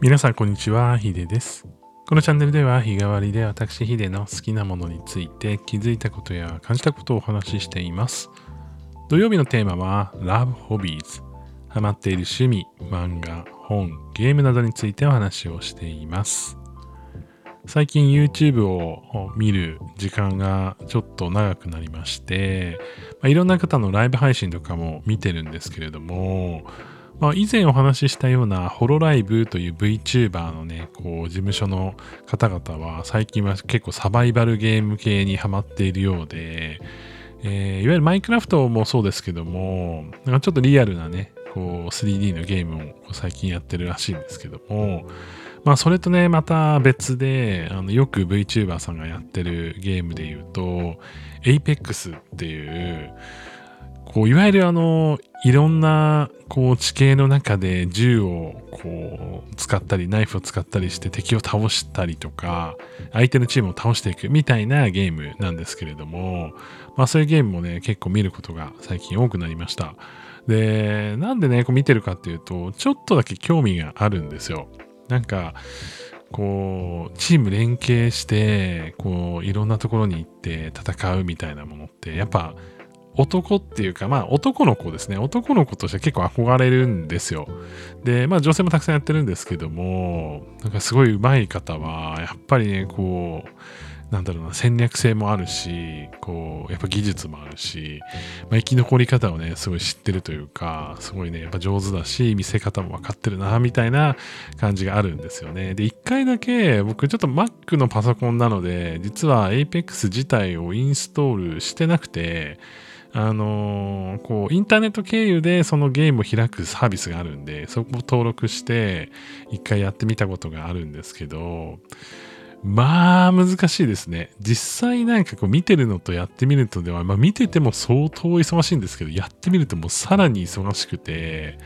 皆さんこんにちは、ヒデです。このチャンネルでは日替わりで私ヒデの好きなものについて気づいたことや感じたことをお話ししています。土曜日のテーマは Love Hobbies。ハマっている趣味、漫画、本、ゲームなどについてお話をしています。最近 YouTube を見る時間がちょっと長くなりまして、まあいろんな方のライブ配信とかも見てるんですけれども、まあ、以前お話ししたようなホロライブという VTuber のね、こう事務所の方々は最近は結構サバイバルゲーム系にハマっているようで、えーいわゆるマイクラフトもそうですけども、なんかちょっとリアルなね、こう 3D のゲームを最近やってるらしいんですけども、まあそれとね、また別で、あのよく VTuber さんがやってるゲームで言うと、Apex っていう、こういわゆるあのいろんなこう地形の中で銃をこう使ったりナイフを使ったりして敵を倒したりとか相手のチームを倒していくみたいなゲームなんですけれどもまあそういうゲームもね結構見ることが最近多くなりました。でなんでねこう見てるかっていうとちょっとだけ興味があるんですよ。なんかこうチーム連携してこういろんなところに行って戦うみたいなものってやっぱ男っていうか、まあ男の子ですね。男の子として結構憧れるんですよ。で、まあ女性もたくさんやってるんですけども、なんかすごい上手い方は、やっぱりね、こう、なんだろうな、戦略性もあるし、こう、やっぱ技術もあるし、まあ生き残り方をね、すごい知ってるというか、すごいね、やっぱ上手だし、見せ方も分かってるな、みたいな感じがあるんですよね。で、一回だけ、僕ちょっと Mac のパソコンなので、実は Apex 自体をインストールしてなくて、あのーこう、インターネット経由でそのゲームを開くサービスがあるんで、そこを登録して、一回やってみたことがあるんですけど、まあ、難しいですね。実際なんかこう見てるのとやってみるとでは、まあ見てても相当忙しいんですけど、やってみるともうさらに忙しくて、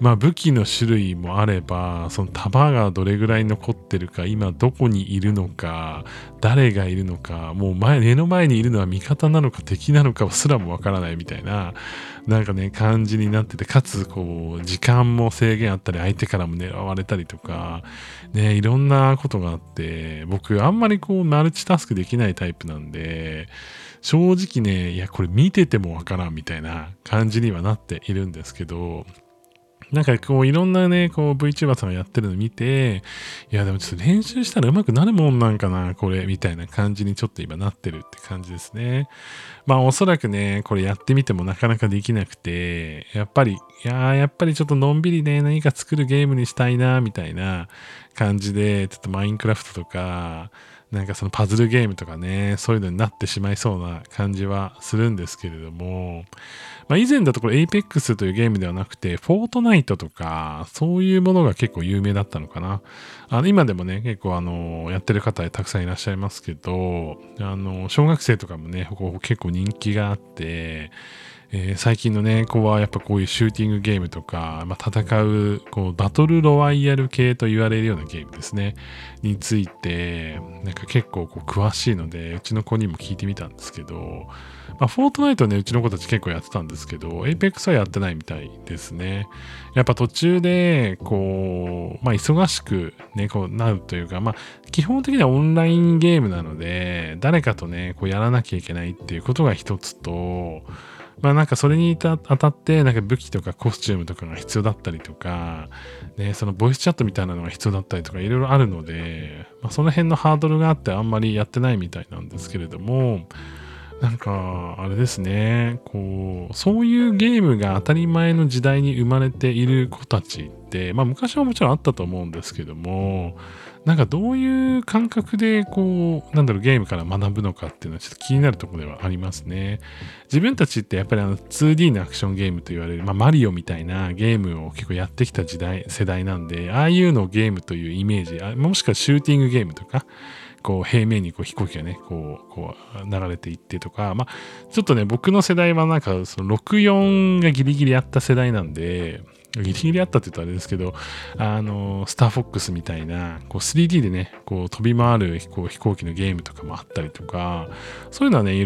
まあ武器の種類もあれば、その弾がどれぐらい残ってるか、今どこにいるのか、誰がいるのか、もう前、目の前にいるのは味方なのか敵なのかすらもわからないみたいな、なんかね、感じになってて、かつ、こう、時間も制限あったり、相手からも狙われたりとか、ね、いろんなことがあって、僕、あんまりこう、マルチタスクできないタイプなんで、正直ね、いや、これ見ててもわからんみたいな感じにはなっているんですけど、なんかこういろんなね、こう VTuber さんがやってるの見て、いやでもちょっと練習したら上手くなるもんなんかな、これ、みたいな感じにちょっと今なってるって感じですね。まあおそらくね、これやってみてもなかなかできなくて、やっぱり、いやーやっぱりちょっとのんびりね、何か作るゲームにしたいな、みたいな感じで、ちょっとマインクラフトとか、なんかそのパズルゲームとかね、そういうのになってしまいそうな感じはするんですけれども、まあ、以前だとこれ Apex というゲームではなくて、フォートナイトとか、そういうものが結構有名だったのかな。あの今でもね、結構あの、やってる方たくさんいらっしゃいますけど、あの、小学生とかもね、こう結構人気があって、えー最近のね、子はやっぱこういうシューティングゲームとか、まあ、戦う、こう、バトルロワイヤル系と言われるようなゲームですね、について、なんか結構こう詳しいので、うちの子にも聞いてみたんですけど、まあ、フォートナイトはね、うちの子たち結構やってたんですけど、 Apex はやってないみたいですね。やっぱ途中で、こう、まあ、忙しくね、こうなるというか、まあ、基本的にはオンラインゲームなので、誰かとね、こうやらなきゃいけないっていうことが一つと、まあなんかそれに当たって、なんか武器とかコスチュームとかが必要だったりとか、ね、そのボイスチャットみたいなのが必要だったりとかいろいろあるので、まあその辺のハードルがあってあんまりやってないみたいなんですけれども、なんか、あれですね、こう、そういうゲームが当たり前の時代に生まれている子たちって、まあ昔はもちろんあったと思うんですけども、なんかどういう感覚でこう、なんだろう、ゲームから学ぶのかっていうのはちょっと気になるところではありますね。自分たちってやっぱりあの 2D のアクションゲームと言われる、まあマリオみたいなゲームを結構やってきた時代、世代なんで、ああいうのをゲームというイメージ、あもしくはシューティングゲームとか、こう平面にこう飛行機がね、こう、こう流れていってとか、まあちょっとね、僕の世代はなんかその64がギリギリあった世代なんで、ギリギリあったって言うとあれですけど、あの、スターフォックスみたいな、こう 3D でね、こう飛び回るこう飛行機のゲームとかもあったりとか、そういうのはね、意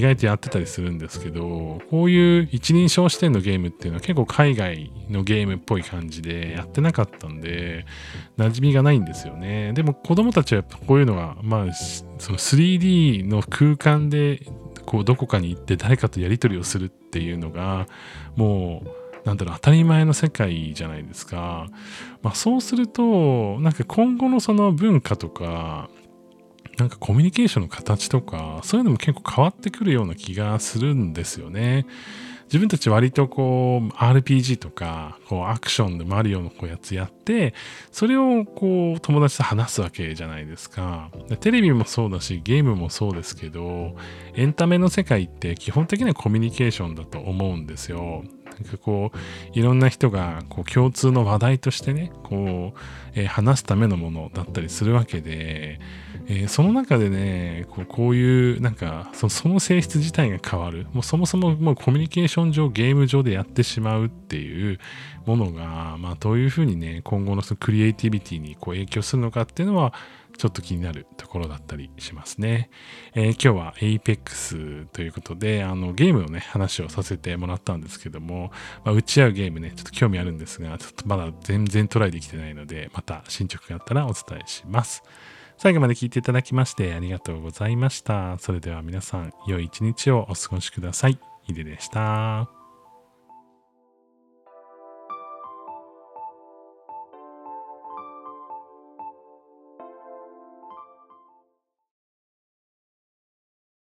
外とやってたりするんですけど、こういう一人称視点のゲームっていうのは結構海外のゲームっぽい感じでやってなかったんで、馴染みがないんですよね。でも子供たちはやっぱこういうのが、まあ、その 3D の空間でこうどこかに行って誰かとやり取りをするっていうのがもうなんだろう当たり前の世界じゃないですか。まあ、そうするとなんか今後のその文化とかなんかコミュニケーションの形とかそういうのも結構変わってくるような気がするんですよね。自分たち割とこう RPG とかこうアクションでマリオのこうやつやってそれをこう友達と話すわけじゃないですかテレビもそうだしゲームもそうですけどエンタメの世界って基本的にはコミュニケーションだと思うんですよなんかこういろんな人がこう共通の話題としてねこう、えー、話すためのものだったりするわけで、えー、その中でねこうこういうなんかその性質自体が変わる。もうそもそももうコミュニケーション上ゲーム上でやってしまうっていうものが、まあ、どういうふうにね今後のそのクリエイティビティにこう影響するのかっていうのはちょっと気になるところだったりしますね。えー、今日は Apex ということで、あのゲームのね、話をさせてもらったんですけども、まあ、打ち合うゲームね、ちょっと興味あるんですが、ちょっとまだ全然トライできてないので、また進捗があったらお伝えします。最後まで聞いていただきましてありがとうございました。それでは皆さん、良い一日をお過ごしください。ヒデでした。